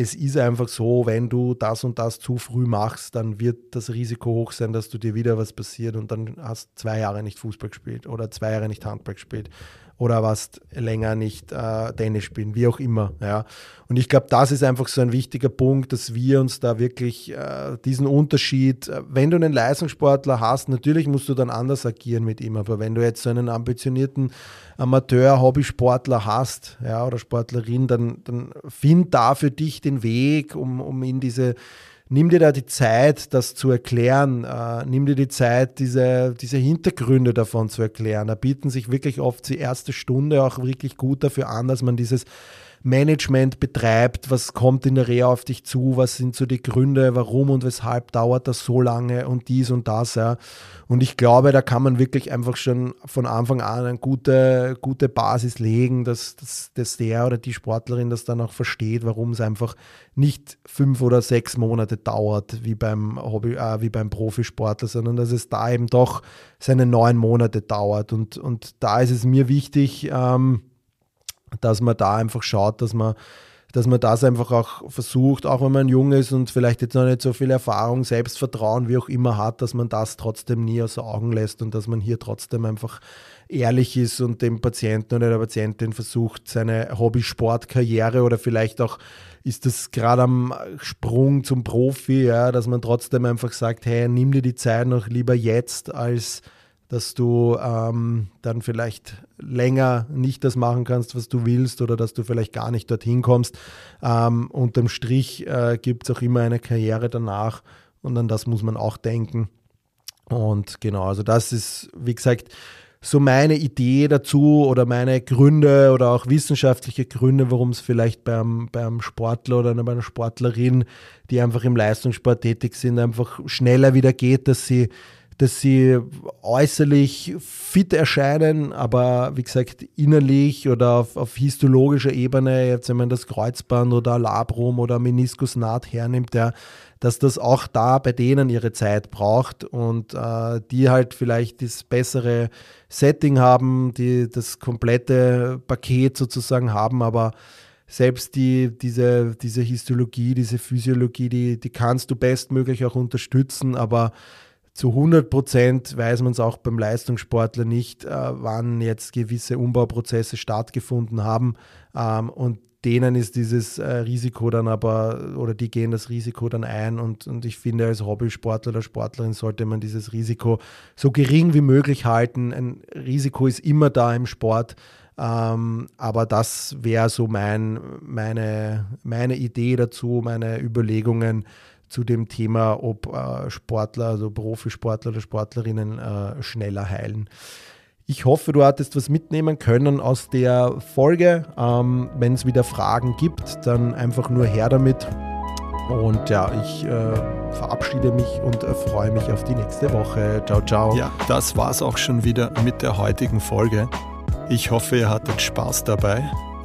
es ist einfach so, wenn du das und das zu früh machst, dann wird das Risiko hoch sein, dass du dir wieder was passiert und dann hast zwei Jahre nicht Fußball gespielt oder zwei Jahre nicht Handball gespielt oder warst länger nicht äh, Tennis spielen, wie auch immer. Ja. Und ich glaube, das ist einfach so ein wichtiger Punkt, dass wir uns da wirklich äh, diesen Unterschied, äh, wenn du einen Leistungssportler hast, natürlich musst du dann anders agieren mit ihm, aber wenn du jetzt so einen ambitionierten Amateur, Hobbysportler hast, ja, oder Sportlerin, dann, dann find da für dich den Weg, um, um in diese nimm dir da die Zeit, das zu erklären. Äh, nimm dir die Zeit, diese, diese Hintergründe davon zu erklären. Da bieten sich wirklich oft die erste Stunde auch wirklich gut dafür an, dass man dieses Management betreibt, was kommt in der Reha auf dich zu, was sind so die Gründe, warum und weshalb dauert das so lange und dies und das. Ja. Und ich glaube, da kann man wirklich einfach schon von Anfang an eine gute, gute Basis legen, dass, dass, dass der oder die Sportlerin das dann auch versteht, warum es einfach nicht fünf oder sechs Monate dauert, wie beim Hobby, äh, wie beim Profisportler, sondern dass es da eben doch seine neun Monate dauert. Und, und da ist es mir wichtig, ähm, dass man da einfach schaut, dass man dass man das einfach auch versucht, auch wenn man jung ist und vielleicht jetzt noch nicht so viel Erfahrung, Selbstvertrauen, wie auch immer hat, dass man das trotzdem nie aus Augen lässt und dass man hier trotzdem einfach ehrlich ist und dem Patienten oder der Patientin versucht, seine Hobby-Sportkarriere oder vielleicht auch ist das gerade am Sprung zum Profi, ja, dass man trotzdem einfach sagt, hey, nimm dir die Zeit noch lieber jetzt als dass du ähm, dann vielleicht länger nicht das machen kannst, was du willst oder dass du vielleicht gar nicht dorthin kommst. Ähm, unterm Strich äh, gibt es auch immer eine Karriere danach und an das muss man auch denken. Und genau, also das ist, wie gesagt, so meine Idee dazu oder meine Gründe oder auch wissenschaftliche Gründe, warum es vielleicht beim, beim Sportler oder bei einer Sportlerin, die einfach im Leistungssport tätig sind, einfach schneller wieder geht, dass sie dass sie äußerlich fit erscheinen, aber wie gesagt, innerlich oder auf, auf histologischer Ebene, jetzt wenn man das Kreuzband oder Labrum oder Meniskusnaht hernimmt, ja, dass das auch da bei denen ihre Zeit braucht und äh, die halt vielleicht das bessere Setting haben, die das komplette Paket sozusagen haben, aber selbst die, diese, diese Histologie, diese Physiologie, die, die kannst du bestmöglich auch unterstützen, aber zu 100 Prozent weiß man es auch beim Leistungssportler nicht, äh, wann jetzt gewisse Umbauprozesse stattgefunden haben. Ähm, und denen ist dieses äh, Risiko dann aber, oder die gehen das Risiko dann ein. Und, und ich finde, als Hobbysportler oder Sportlerin sollte man dieses Risiko so gering wie möglich halten. Ein Risiko ist immer da im Sport. Ähm, aber das wäre so mein, meine, meine Idee dazu, meine Überlegungen zu dem Thema, ob äh, Sportler, also Profisportler oder Sportlerinnen äh, schneller heilen. Ich hoffe, du hattest was mitnehmen können aus der Folge. Ähm, Wenn es wieder Fragen gibt, dann einfach nur her damit. Und ja, ich äh, verabschiede mich und äh, freue mich auf die nächste Woche. Ciao, ciao. Ja, das war's auch schon wieder mit der heutigen Folge. Ich hoffe, ihr hattet Spaß dabei.